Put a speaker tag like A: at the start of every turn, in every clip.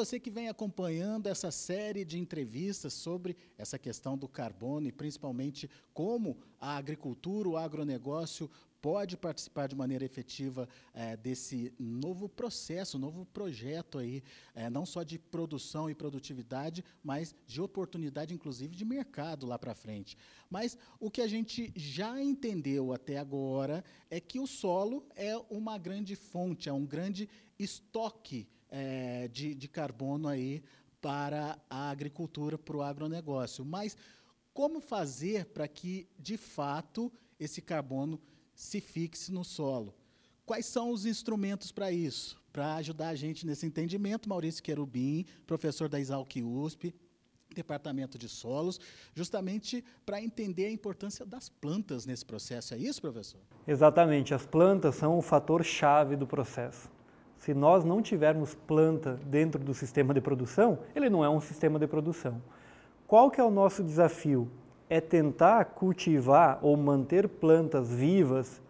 A: você que vem acompanhando essa série de entrevistas sobre essa questão do carbono e principalmente como a agricultura, o agronegócio pode participar de maneira efetiva é, desse novo processo, novo projeto aí, é, não só de produção e produtividade, mas de oportunidade, inclusive, de mercado lá para frente. Mas o que a gente já entendeu até agora é que o solo é uma grande fonte, é um grande estoque é, de, de carbono aí para a agricultura, para o agronegócio. Mas como fazer para que, de fato, esse carbono se fixe no solo? Quais são os instrumentos para isso? Para ajudar a gente nesse entendimento, Maurício Querubim, professor da Exalc USP, Departamento de Solos, justamente para entender a importância das plantas nesse processo. É isso, professor?
B: Exatamente. As plantas são o fator chave do processo. Se nós não tivermos planta dentro do sistema de produção, ele não é um sistema de produção. Qual que é o nosso desafio? É tentar cultivar ou manter plantas vivas,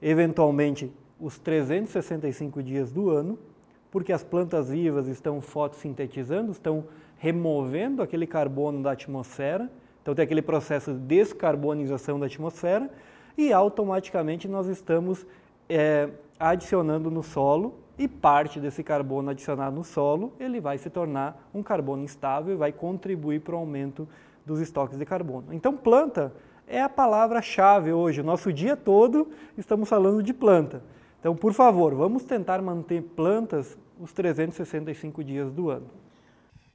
B: eventualmente os 365 dias do ano, porque as plantas vivas estão fotossintetizando, estão removendo aquele carbono da atmosfera, então tem aquele processo de descarbonização da atmosfera e automaticamente nós estamos é, adicionando no solo e parte desse carbono adicionado no solo, ele vai se tornar um carbono instável e vai contribuir para o aumento dos estoques de carbono. Então, planta é a palavra-chave hoje. O nosso dia todo estamos falando de planta. Então, por favor, vamos tentar manter plantas os 365 dias do ano.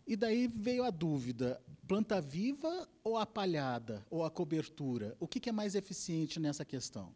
A: E daí veio a dúvida: planta viva ou a palhada ou a cobertura? O que, que é mais eficiente nessa questão?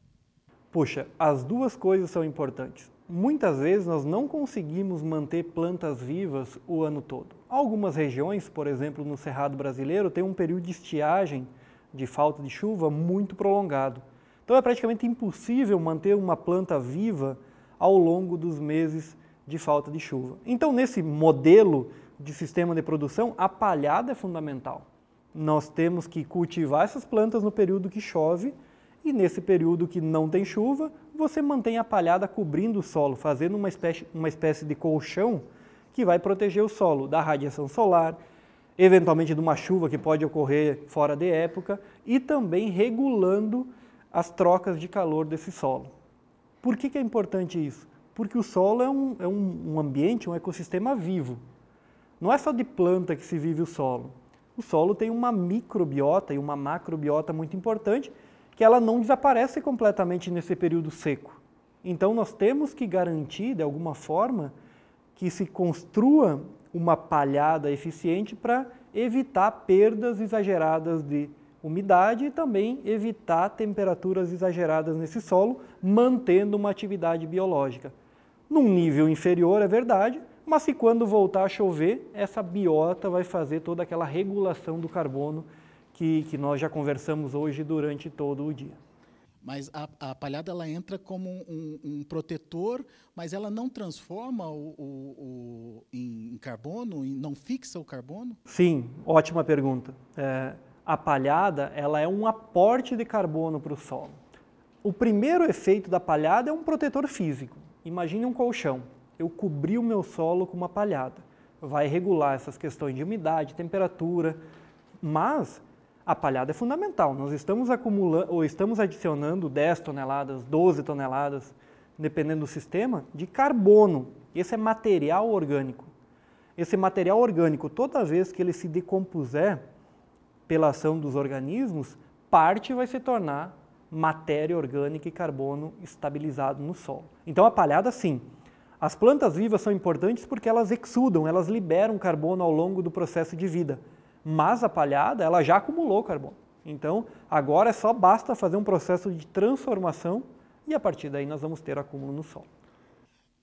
B: Puxa, as duas coisas são importantes. Muitas vezes nós não conseguimos manter plantas vivas o ano todo. Algumas regiões, por exemplo, no Cerrado brasileiro, tem um período de estiagem, de falta de chuva, muito prolongado. Então é praticamente impossível manter uma planta viva ao longo dos meses de falta de chuva. Então, nesse modelo de sistema de produção, a palhada é fundamental. Nós temos que cultivar essas plantas no período que chove e nesse período que não tem chuva, você mantém a palhada cobrindo o solo, fazendo uma espécie, uma espécie de colchão que vai proteger o solo da radiação solar, eventualmente de uma chuva que pode ocorrer fora de época e também regulando as trocas de calor desse solo. Por que, que é importante isso? Porque o solo é um, é um, ambiente, um ecossistema vivo. Não é só de planta que se vive o solo. O solo tem uma microbiota e uma macrobiota muito importante que ela não desaparece completamente nesse período seco. Então nós temos que garantir, de alguma forma, que se construa uma palhada eficiente para evitar perdas exageradas de umidade e também evitar temperaturas exageradas nesse solo, mantendo uma atividade biológica. Num nível inferior, é verdade, mas se quando voltar a chover, essa biota vai fazer toda aquela regulação do carbono que, que nós já conversamos hoje durante todo o dia.
A: Mas a, a palhada ela entra como um, um, protetor, mas ela não transforma o, o, o em carbono, não fixa o carbono?
B: Sim, ótima pergunta. É, a palhada ela é um aporte de carbono para o solo. O primeiro efeito da palhada é um protetor físico. Imagine um colchão. Eu cobri o meu solo com uma palhada. Vai regular essas questões de umidade, temperatura, mas a palhada é fundamental. Nós estamos acumulando ou estamos adicionando 10 toneladas, 12 toneladas, dependendo do sistema, de carbono. Esse é material orgânico. Esse material orgânico, toda vez que ele se decompuser pela ação dos organismos, parte vai se tornar matéria orgânica e carbono estabilizado no solo. Então a palhada sim. As plantas vivas são importantes porque elas exudam, elas liberam carbono ao longo do processo de vida mas a palhada ela já acumulou carbono. Então, agora é só basta fazer um processo de transformação e a partir daí nós vamos ter acúmulo no solo.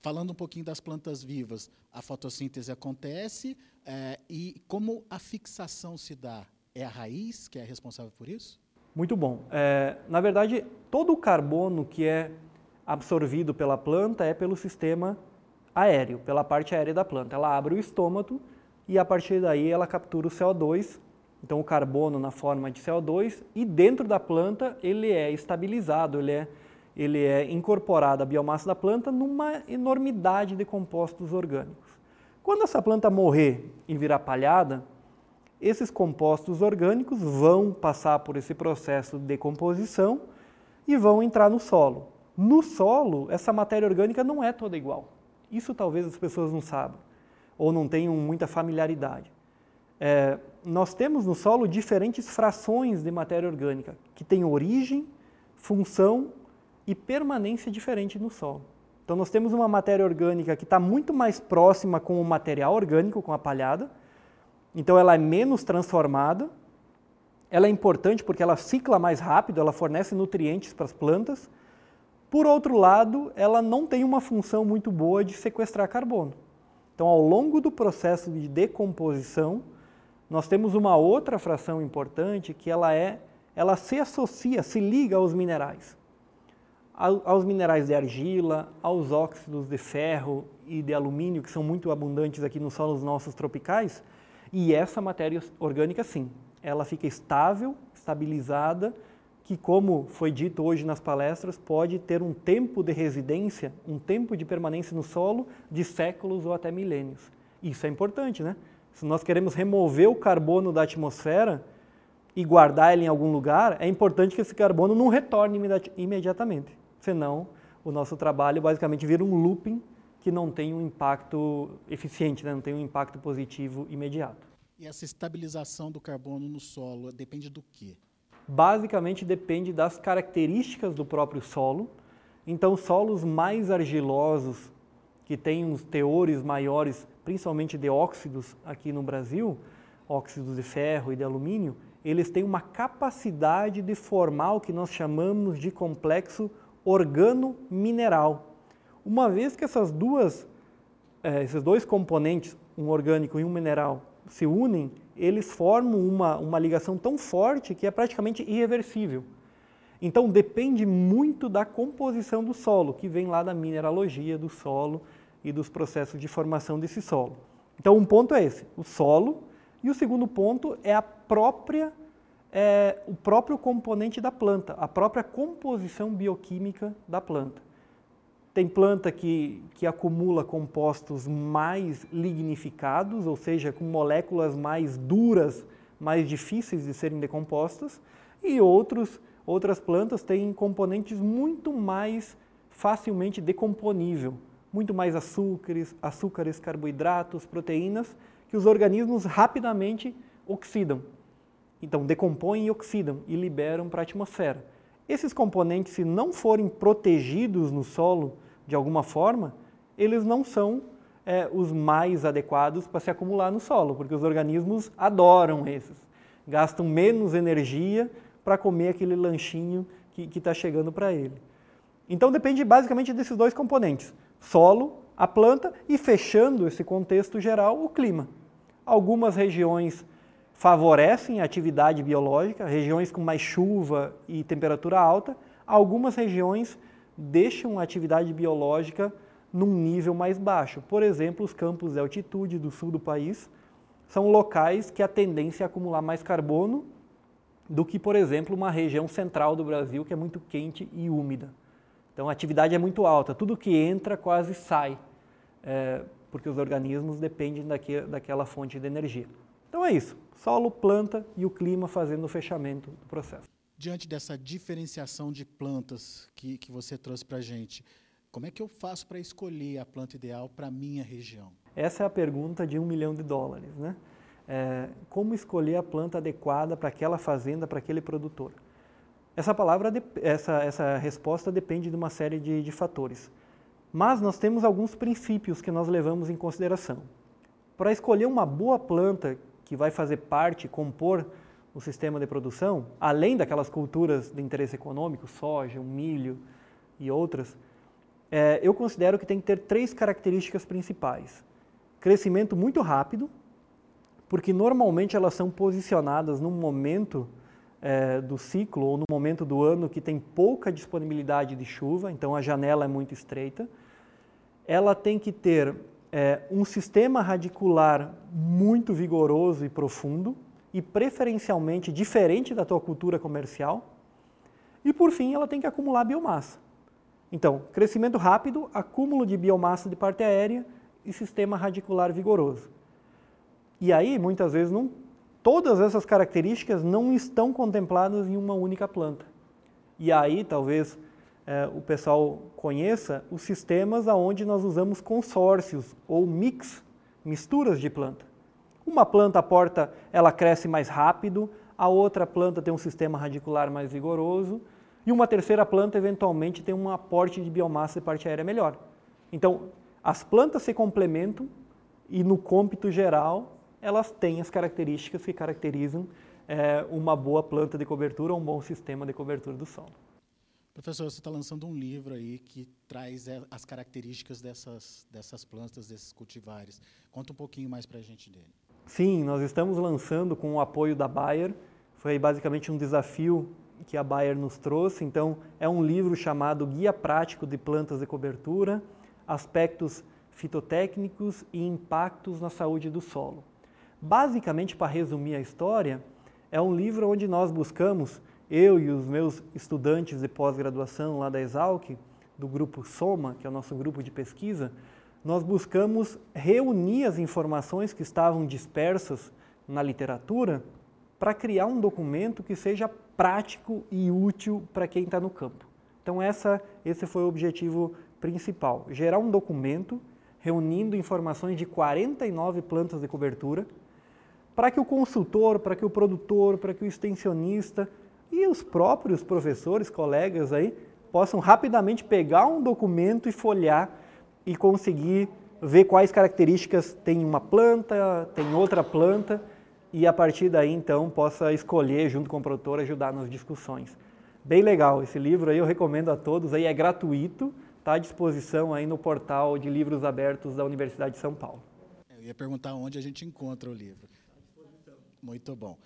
A: Falando um pouquinho das plantas vivas, a fotossíntese acontece é, e como a fixação se dá? É a raiz que é responsável por isso?
B: Muito bom. É, na verdade, todo o carbono que é absorvido pela planta é pelo sistema aéreo, pela parte aérea da planta. Ela abre o estômago e a partir daí ela captura o CO2, então o carbono na forma de CO2, e dentro da planta ele é estabilizado, ele é, ele é incorporado à biomassa da planta numa enormidade de compostos orgânicos. Quando essa planta morrer e virar palhada, esses compostos orgânicos vão passar por esse processo de decomposição e vão entrar no solo. No solo, essa matéria orgânica não é toda igual. Isso talvez as pessoas não saibam ou não tenham muita familiaridade. É, nós temos no solo diferentes frações de matéria orgânica que têm origem, função e permanência diferente no solo. Então nós temos uma matéria orgânica que está muito mais próxima com o material orgânico, com a palhada, então ela é menos transformada, ela é importante porque ela cicla mais rápido, ela fornece nutrientes para as plantas. Por outro lado, ela não tem uma função muito boa de sequestrar carbono. Então, ao longo do processo de decomposição, nós temos uma outra fração importante que ela é, ela se associa, se liga aos minerais. Aos minerais de argila, aos óxidos de ferro e de alumínio, que são muito abundantes aqui nos solos nossos tropicais, e essa matéria orgânica, sim, ela fica estável, estabilizada, que, como foi dito hoje nas palestras, pode ter um tempo de residência, um tempo de permanência no solo de séculos ou até milênios. Isso é importante, né? Se nós queremos remover o carbono da atmosfera e guardar ele em algum lugar, é importante que esse carbono não retorne imediatamente. Senão, o nosso trabalho basicamente vira um looping que não tem um impacto eficiente, né? não tem um impacto positivo imediato.
A: E essa estabilização do carbono no solo depende do quê?
B: Basicamente depende das características do próprio solo. Então, solos mais argilosos, que têm uns teores maiores, principalmente de óxidos aqui no Brasil, óxidos de ferro e de alumínio, eles têm uma capacidade de formar o que nós chamamos de complexo organo-mineral. Uma vez que essas duas, é, esses dois componentes, um orgânico e um mineral, se unem, eles formam uma, uma ligação tão forte que é praticamente irreversível. Então depende muito da composição do solo, que vem lá da mineralogia do solo e dos processos de formação desse solo. Então um ponto é esse, o solo, e o segundo ponto é a própria é, o próprio componente da planta, a própria composição bioquímica da planta. Tem planta que, que acumula compostos mais lignificados, ou seja, com moléculas mais duras, mais difíceis de serem decompostas, e outros, outras plantas têm componentes muito mais facilmente decomponível, muito mais açúcares, açúcares, carboidratos, proteínas, que os organismos rapidamente oxidam. Então, decompõem e oxidam e liberam para a atmosfera. Esses componentes, se não forem protegidos no solo, de alguma forma, eles não são é, os mais adequados para se acumular no solo, porque os organismos adoram esses. Gastam menos energia para comer aquele lanchinho que está chegando para ele. Então depende basicamente desses dois componentes: solo, a planta e fechando esse contexto geral, o clima. Algumas regiões favorecem a atividade biológica, regiões com mais chuva e temperatura alta, algumas regiões deixam a atividade biológica num nível mais baixo. Por exemplo, os campos de altitude do sul do país são locais que a tendência é acumular mais carbono do que, por exemplo, uma região central do Brasil que é muito quente e úmida. Então a atividade é muito alta, tudo que entra quase sai, é, porque os organismos dependem daque, daquela fonte de energia. Então é isso, solo, planta e o clima fazendo o fechamento do processo
A: diante dessa diferenciação de plantas que, que você trouxe para a gente, como é que eu faço para escolher a planta ideal para a minha região?
B: Essa é a pergunta de um milhão de dólares. Né? É, como escolher a planta adequada para aquela fazenda, para aquele produtor? Essa palavra, essa, essa resposta depende de uma série de, de fatores. Mas nós temos alguns princípios que nós levamos em consideração. Para escolher uma boa planta que vai fazer parte, compor o sistema de produção, além daquelas culturas de interesse econômico, soja, milho e outras, é, eu considero que tem que ter três características principais. Crescimento muito rápido, porque normalmente elas são posicionadas num momento é, do ciclo ou no momento do ano que tem pouca disponibilidade de chuva, então a janela é muito estreita. Ela tem que ter é, um sistema radicular muito vigoroso e profundo, e preferencialmente diferente da tua cultura comercial. E por fim, ela tem que acumular biomassa. Então, crescimento rápido, acúmulo de biomassa de parte aérea, e sistema radicular vigoroso. E aí, muitas vezes, não, todas essas características não estão contempladas em uma única planta. E aí, talvez, o pessoal conheça os sistemas onde nós usamos consórcios ou mix, misturas de planta. Uma planta porta, ela cresce mais rápido, a outra planta tem um sistema radicular mais vigoroso e uma terceira planta eventualmente tem um aporte de biomassa e parte aérea melhor. Então, as plantas se complementam e no cômpito geral elas têm as características que caracterizam é, uma boa planta de cobertura ou um bom sistema de cobertura do solo.
A: Professor, você está lançando um livro aí que traz é, as características dessas, dessas plantas, desses cultivares. Conta um pouquinho mais para a gente dele.
B: Sim, nós estamos lançando com o apoio da Bayer. Foi basicamente um desafio que a Bayer nos trouxe. Então, é um livro chamado Guia Prático de Plantas de Cobertura, Aspectos Fitotécnicos e Impactos na Saúde do Solo. Basicamente, para resumir a história, é um livro onde nós buscamos, eu e os meus estudantes de pós-graduação lá da Exalc, do grupo Soma, que é o nosso grupo de pesquisa, nós buscamos reunir as informações que estavam dispersas na literatura para criar um documento que seja prático e útil para quem está no campo. Então essa, esse foi o objetivo principal, gerar um documento reunindo informações de 49 plantas de cobertura, para que o consultor, para que o produtor, para que o extensionista e os próprios professores, colegas aí, possam rapidamente pegar um documento e folhear e conseguir ver quais características tem uma planta, tem outra planta e a partir daí então possa escolher junto com o produtor ajudar nas discussões. Bem legal esse livro aí, eu recomendo a todos aí, é gratuito, está à disposição aí no portal de livros abertos da Universidade de São Paulo.
A: Eu ia perguntar onde a gente encontra o livro. Muito bom.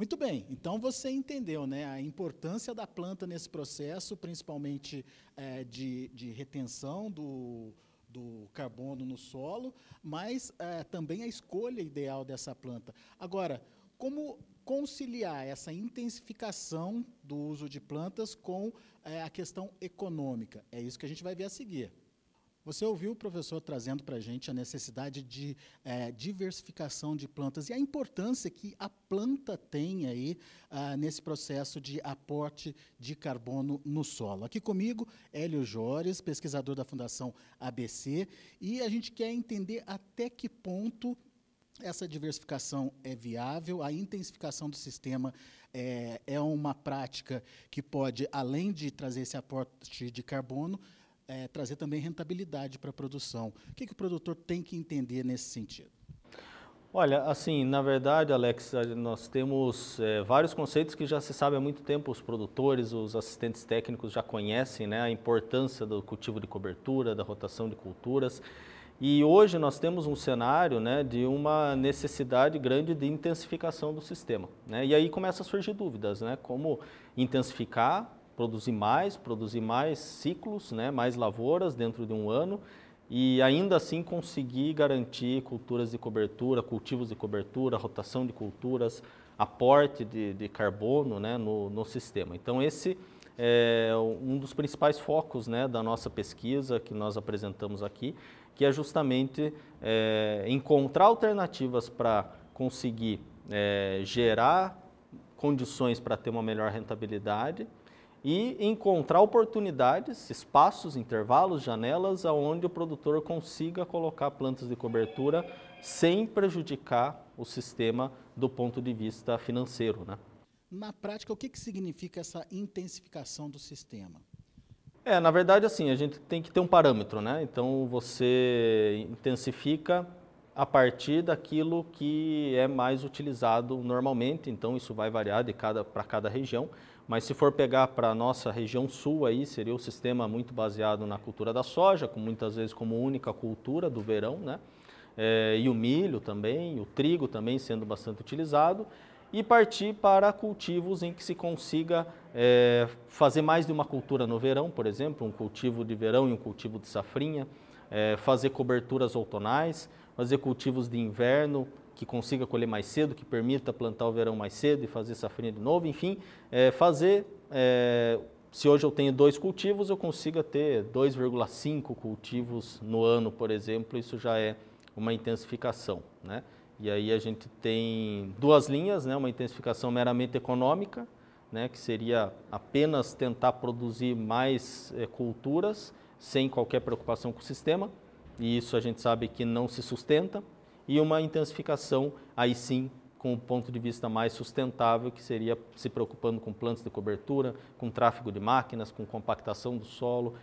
A: Muito bem, então você entendeu né, a importância da planta nesse processo, principalmente é, de, de retenção do, do carbono no solo, mas é, também a escolha ideal dessa planta. Agora, como conciliar essa intensificação do uso de plantas com é, a questão econômica? É isso que a gente vai ver a seguir. Você ouviu o professor trazendo para a gente a necessidade de é, diversificação de plantas e a importância que a planta tem aí ah, nesse processo de aporte de carbono no solo. Aqui comigo, Hélio Jores, pesquisador da Fundação ABC, e a gente quer entender até que ponto essa diversificação é viável, a intensificação do sistema é, é uma prática que pode, além de trazer esse aporte de carbono, é, trazer também rentabilidade para a produção. O que, que o produtor tem que entender nesse sentido?
C: Olha, assim, na verdade, Alex, nós temos é, vários conceitos que já se sabe há muito tempo, os produtores, os assistentes técnicos já conhecem né, a importância do cultivo de cobertura, da rotação de culturas. E hoje nós temos um cenário né, de uma necessidade grande de intensificação do sistema. Né? E aí começam a surgir dúvidas, né? Como intensificar produzir mais, produzir mais ciclos, né, mais lavouras dentro de um ano e ainda assim conseguir garantir culturas de cobertura, cultivos de cobertura, rotação de culturas, aporte de, de carbono né, no, no, sistema. Então esse é um dos principais focos né, da nossa pesquisa que nós apresentamos aqui, que é justamente é, encontrar alternativas para conseguir é, gerar condições para ter uma melhor rentabilidade e encontrar oportunidades, espaços, intervalos, janelas aonde o produtor consiga colocar plantas de cobertura sem prejudicar o sistema do ponto de vista financeiro. Né?
A: Na prática, o que, que significa essa intensificação do sistema?
C: É, na verdade, assim, a gente tem que ter um parâmetro, né? Então, você intensifica a partir daquilo que é mais utilizado normalmente, então isso vai variar de cada para cada região. Mas se for pegar para a nossa região sul aí, seria o sistema muito baseado na cultura da soja, com muitas vezes como única cultura do verão, né? É, e o milho também, o trigo também sendo bastante utilizado, e partir para cultivos em que se consiga é, fazer mais de uma cultura no verão, por exemplo, um cultivo de verão e um cultivo de safrinha, é, fazer coberturas outonais, fazer cultivos de inverno, que consiga colher mais cedo, que permita plantar o verão mais cedo e fazer safrinha de novo, enfim, é, fazer, é, se hoje eu tenho dois cultivos, eu consiga ter 2,5 cultivos no ano, por exemplo, isso já é uma intensificação. Né? E aí a gente tem duas linhas, né? uma intensificação meramente econômica, né? que seria apenas tentar produzir mais é, culturas sem qualquer preocupação com o sistema, e isso a gente sabe que não se sustenta, e uma intensificação, aí sim, com o ponto de vista mais sustentável, que seria se preocupando com plantas de cobertura, com tráfego de máquinas, com compactação do solo,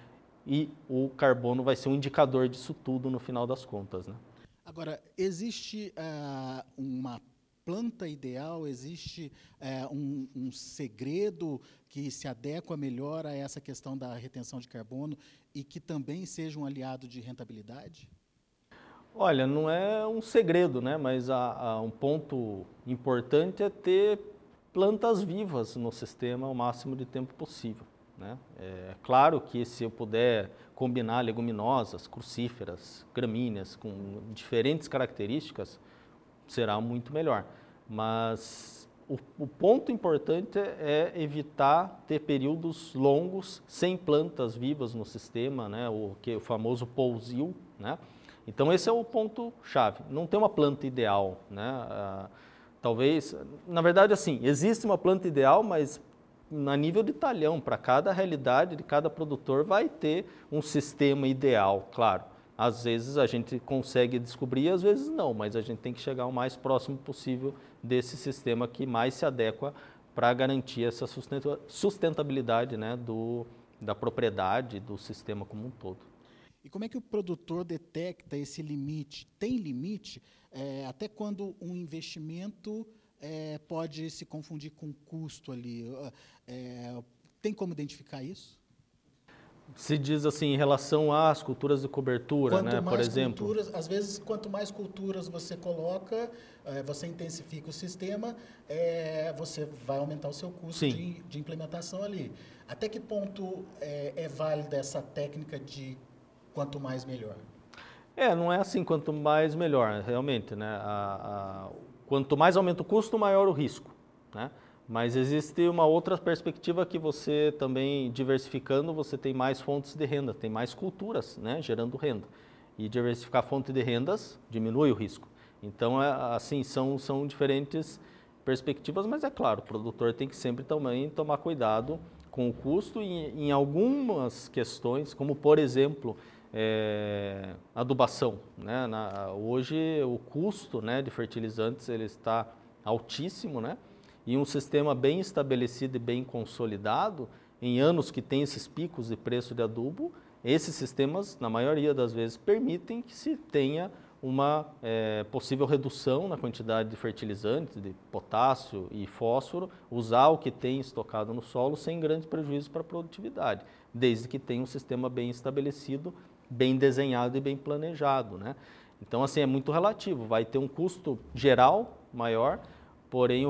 C: e o carbono vai ser um indicador disso tudo no final das contas. Né?
A: Agora, existe uh, uma planta ideal, existe uh, um, um, segredo que se adequa melhor a essa questão da retenção de carbono e que também seja um aliado de rentabilidade?
C: Olha, não é um segredo, né? mas há, há um ponto importante é ter plantas vivas no sistema o máximo de tempo possível. Né? É claro que se eu puder combinar leguminosas, crucíferas, gramíneas com diferentes características, será muito melhor. Mas o, o, ponto importante é evitar ter períodos longos sem plantas vivas no sistema, né? o, que, o famoso pousil, né? Então esse é o ponto chave. Não tem uma planta ideal, né? Ah, talvez, na verdade, assim, existe uma planta ideal, mas a nível de talhão, para cada realidade de cada produtor vai ter um sistema ideal, claro. Às vezes a gente consegue descobrir, às vezes não, mas a gente tem que chegar o mais próximo possível desse sistema que mais se adequa para garantir essa sustentabilidade né, do, da propriedade do sistema como um todo.
A: E como é que o produtor detecta esse limite? Tem limite? É, até quando um investimento é, pode se confundir com custo ali? É, tem como identificar isso?
C: Se diz assim em relação às culturas de cobertura,
A: quanto
C: né?
A: por
C: exemplo.
A: Culturas, às vezes, quanto mais culturas você coloca, é, você intensifica o sistema, é, você vai aumentar o seu custo de, de, implementação ali. Até que ponto é, é válida essa técnica de quanto mais melhor.
C: É, não é assim quanto mais melhor, realmente, né? A, a, quanto mais aumenta o custo, maior o risco, né? Mas existe uma outra perspectiva que você também diversificando, você tem mais fontes de renda, tem mais culturas, né, gerando renda. E diversificar fonte de rendas diminui o risco. Então, é, assim, são, são diferentes perspectivas, mas é claro, o produtor tem que sempre também tomar cuidado com o custo e em algumas questões, como por exemplo, é, adubação. Né? Na, hoje o custo né, de fertilizantes ele está altíssimo, né? e um sistema bem estabelecido e bem consolidado, em anos que tem esses picos de preço de adubo, esses sistemas, na maioria das vezes, permitem que se tenha uma é, possível redução na quantidade de fertilizantes, de potássio e fósforo, usar o que tem estocado no solo sem grandes prejuízos para a produtividade, desde que tenha um sistema bem estabelecido bem desenhado e bem planejado, né? Então, assim, é muito relativo. Vai ter um custo geral maior, porém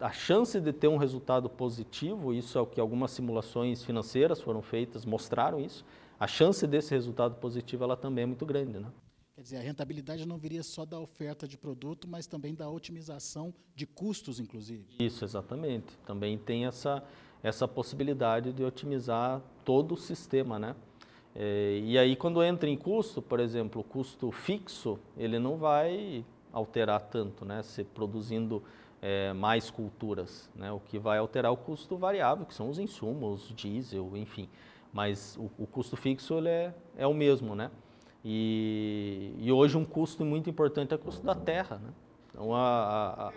C: a chance de ter um resultado positivo, isso é o que algumas simulações financeiras foram feitas, mostraram isso, a chance desse resultado positivo ela também é muito grande, né?
A: Quer dizer, a rentabilidade não viria só da oferta de produto, mas também da otimização de custos, inclusive.
C: Isso, exatamente. Também tem essa, essa possibilidade de otimizar todo o sistema, né? É, e aí quando entra em custo, por exemplo, o custo fixo, ele não vai alterar tanto, né? Se produzindo é, mais culturas, né? O que vai alterar o custo variável, que são os insumos, diesel, enfim. Mas o, o custo fixo ele é, é o mesmo, né? E, e, hoje um custo muito importante é o custo da terra, né? Então a, a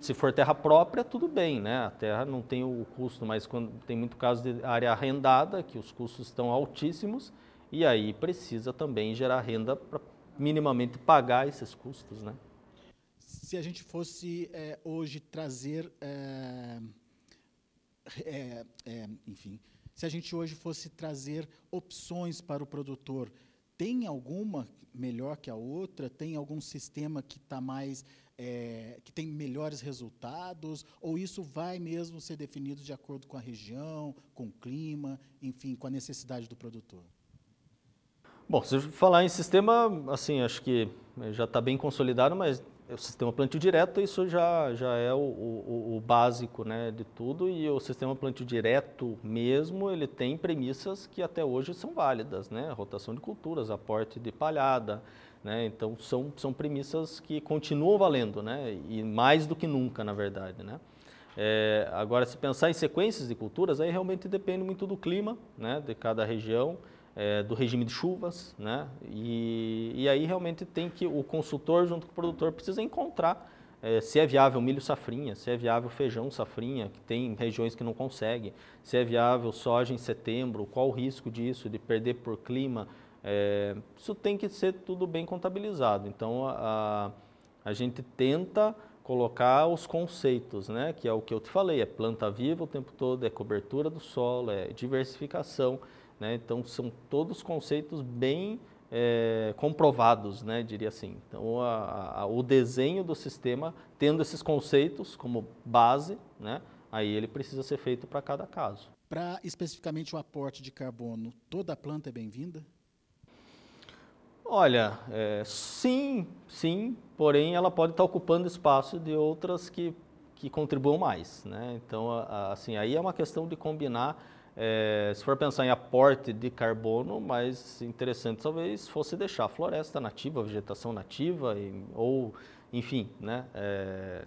C: se for terra própria, tudo bem, né? A terra não tem o custo, mas quando tem muito caso de área arrendada, que os custos estão altíssimos, e aí precisa também gerar renda para minimamente pagar esses custos, né?
A: Se a gente fosse é, hoje trazer, é, é, enfim, se a gente hoje fosse trazer opções para o produtor, tem alguma melhor que a outra? Tem algum sistema que está mais é, que tem melhores resultados, ou isso vai mesmo ser definido de acordo com a região, com o clima, enfim, com a necessidade do produtor?
C: Bom, se falar em sistema, assim, acho que já está bem consolidado, mas o sistema plantio direto, isso já, já é o, o, o, básico né, de tudo, e o sistema plantio direto mesmo, ele tem premissas que até hoje são válidas, né? rotação de culturas, aporte de palhada, né? então são, são premissas que continuam valendo, né? e mais do que nunca, na verdade. Né? É, agora, se pensar em sequências de culturas, aí realmente depende muito do clima né, de cada região, é, do regime de chuvas, né? E, e, aí realmente tem que o consultor junto com o produtor precisa encontrar é, se é viável milho safrinha, se é viável feijão safrinha, que tem regiões que não conseguem, se é viável soja em setembro, qual o risco disso, de perder por clima. É, isso tem que ser tudo bem contabilizado. Então a, a gente tenta colocar os conceitos, né? Que é o que eu te falei, é planta viva o tempo todo, é cobertura do solo, é diversificação. Né? Então, são todos conceitos bem é, comprovados, né, diria assim. Então, a, a, o desenho do sistema, tendo esses conceitos como base, né, aí ele precisa ser feito para cada caso.
A: Para especificamente o aporte de carbono, toda planta é bem-vinda?
C: Olha, é, sim, sim, porém ela pode estar ocupando espaço de outras que, que contribuam mais. Né? Então, assim, aí é uma questão de combinar é, se for pensar em aporte de carbono, mais interessante talvez fosse deixar a floresta nativa, a vegetação nativa, e, ou, enfim, né, é,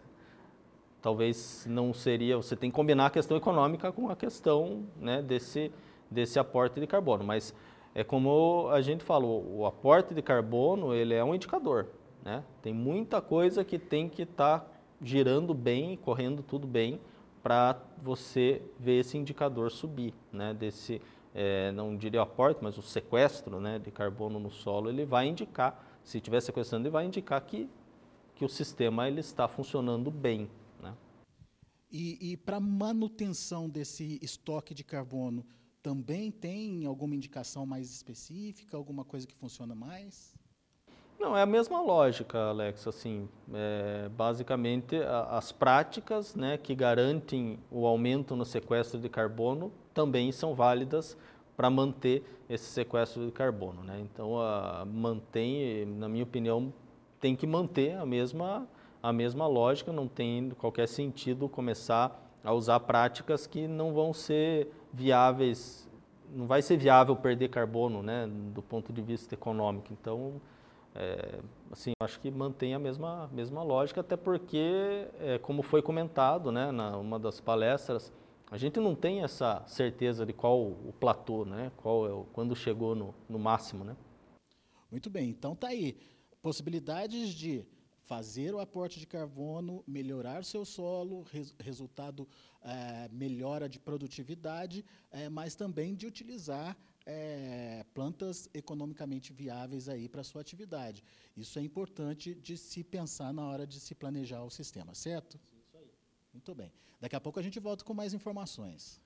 C: talvez não seria, você tem que combinar a questão econômica com a questão né, desse, desse aporte de carbono, mas é como a gente falou, o aporte de carbono ele é um indicador, né? tem muita coisa que tem que estar tá girando bem, correndo tudo bem, para você ver esse indicador subir, né, desse, é, não diria o aporte, mas o sequestro né, de carbono no solo, ele vai indicar, se estiver sequestrando, ele vai indicar que, que o sistema ele está funcionando bem. Né?
A: E, e para manutenção desse estoque de carbono, também tem alguma indicação mais específica, alguma coisa que funciona mais?
C: Não, é a mesma lógica, Alex. Assim, é, basicamente, a, as práticas né, que garantem o aumento no sequestro de carbono também são válidas para manter esse sequestro de carbono. Né? Então, a, mantém, na minha opinião, tem que manter a mesma, a mesma lógica, não tem qualquer sentido começar a usar práticas que não vão ser viáveis, não vai ser viável perder carbono né, do ponto de vista econômico. Então, é, assim, acho que mantém a mesma, mesma lógica, até porque, é, como foi comentado né, na uma das palestras, a gente não tem essa certeza de qual o platô, né, qual é o, quando chegou no, no máximo. Né?
A: Muito bem, então tá aí. Possibilidades de fazer o aporte de carbono, melhorar o seu solo, res, resultado é, melhora de produtividade, é, mas também de utilizar é, plantas economicamente viáveis aí para a sua atividade. Isso é importante de se pensar na hora de se planejar o sistema, certo?
C: Sim, isso aí.
A: Muito bem. Daqui a pouco a gente volta com mais informações.